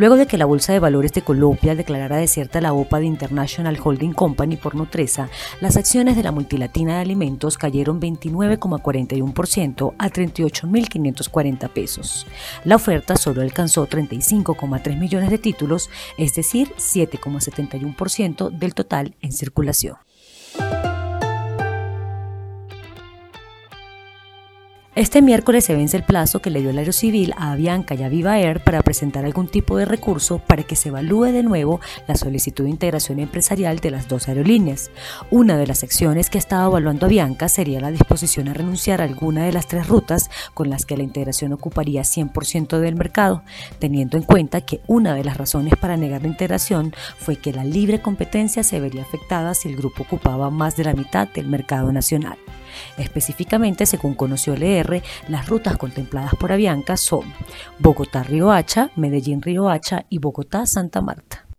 Luego de que la Bolsa de Valores de Colombia declarara desierta la OPA de International Holding Company por Nutresa, las acciones de la multilatina de alimentos cayeron 29,41% a 38.540 pesos. La oferta solo alcanzó 35,3 millones de títulos, es decir, 7,71% del total en circulación. Este miércoles se vence el plazo que le dio el Aerocivil a Avianca y a Viva Air para presentar algún tipo de recurso para que se evalúe de nuevo la solicitud de integración empresarial de las dos aerolíneas. Una de las acciones que estaba evaluando Avianca sería la disposición a renunciar a alguna de las tres rutas con las que la integración ocuparía 100% del mercado, teniendo en cuenta que una de las razones para negar la integración fue que la libre competencia se vería afectada si el grupo ocupaba más de la mitad del mercado nacional. Específicamente, según conoció LR, las rutas contempladas por Avianca son Bogotá-Riohacha, Medellín-Riohacha y Bogotá-Santa Marta.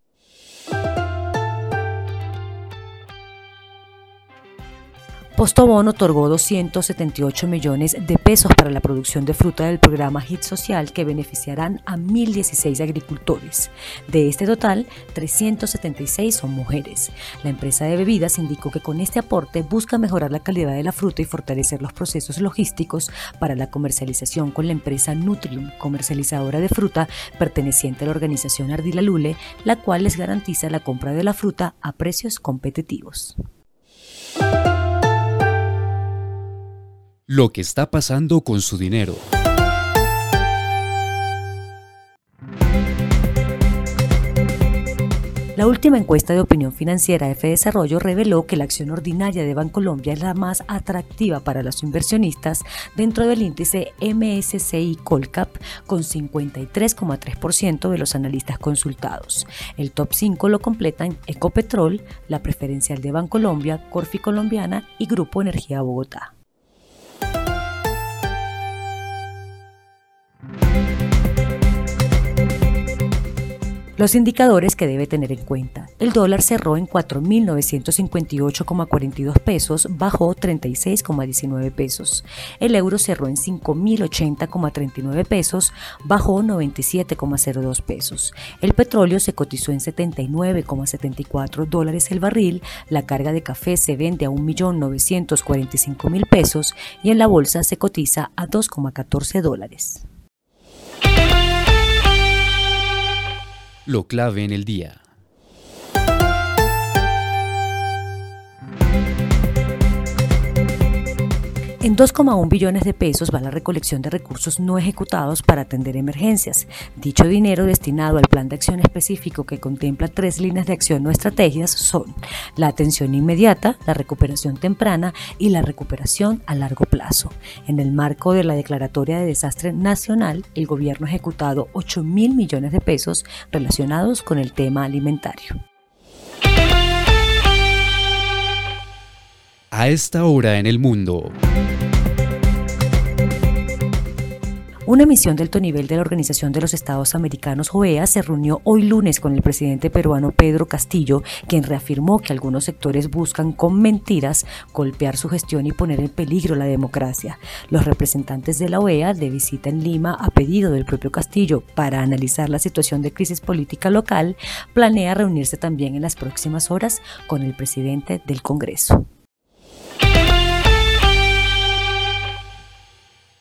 Postobón otorgó 278 millones de pesos para la producción de fruta del programa HIT Social que beneficiarán a 1.016 agricultores. De este total, 376 son mujeres. La empresa de bebidas indicó que con este aporte busca mejorar la calidad de la fruta y fortalecer los procesos logísticos para la comercialización con la empresa Nutrium, comercializadora de fruta perteneciente a la organización Ardila Lule, la cual les garantiza la compra de la fruta a precios competitivos. Lo que está pasando con su dinero. La última encuesta de opinión financiera de Desarrollo reveló que la acción ordinaria de Bancolombia es la más atractiva para los inversionistas dentro del índice MSCI Colcap con 53,3% de los analistas consultados. El top 5 lo completan Ecopetrol, la preferencial de Bancolombia, Corfi Colombiana y Grupo Energía Bogotá. Los indicadores que debe tener en cuenta. El dólar cerró en 4.958,42 pesos, bajó 36,19 pesos. El euro cerró en 5.080,39 pesos, bajó 97,02 pesos. El petróleo se cotizó en 79,74 dólares el barril. La carga de café se vende a 1.945.000 pesos y en la bolsa se cotiza a 2,14 dólares. Lo clave en el día. En 2,1 billones de pesos va la recolección de recursos no ejecutados para atender emergencias. Dicho dinero destinado al plan de acción específico que contempla tres líneas de acción o estrategias son la atención inmediata, la recuperación temprana y la recuperación a largo plazo. En el marco de la declaratoria de desastre nacional, el gobierno ha ejecutado 8 mil millones de pesos relacionados con el tema alimentario. A esta hora en el mundo. Una misión de alto nivel de la Organización de los Estados Americanos, OEA, se reunió hoy lunes con el presidente peruano Pedro Castillo, quien reafirmó que algunos sectores buscan con mentiras golpear su gestión y poner en peligro la democracia. Los representantes de la OEA de visita en Lima a pedido del propio Castillo para analizar la situación de crisis política local, planea reunirse también en las próximas horas con el presidente del Congreso.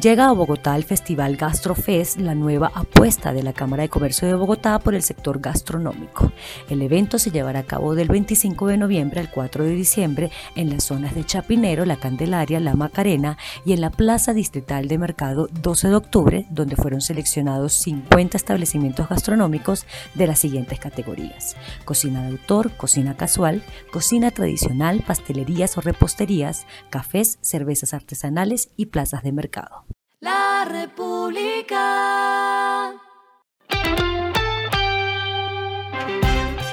Llega a Bogotá el Festival Gastrofest, la nueva apuesta de la Cámara de Comercio de Bogotá por el sector gastronómico. El evento se llevará a cabo del 25 de noviembre al 4 de diciembre en las zonas de Chapinero, La Candelaria, La Macarena y en la Plaza Distrital de Mercado 12 de octubre, donde fueron seleccionados 50 establecimientos gastronómicos de las siguientes categorías. Cocina de autor, cocina casual, cocina tradicional, pastelerías o reposterías, cafés, cervezas artesanales y plazas de mercado. República.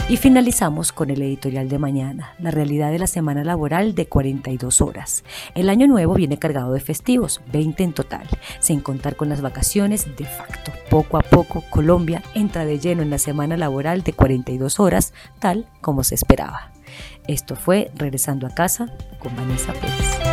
Y finalizamos con el editorial de mañana, la realidad de la semana laboral de 42 horas. El año nuevo viene cargado de festivos, 20 en total, sin contar con las vacaciones de facto. Poco a poco, Colombia entra de lleno en la semana laboral de 42 horas, tal como se esperaba. Esto fue Regresando a casa con Vanessa Pérez.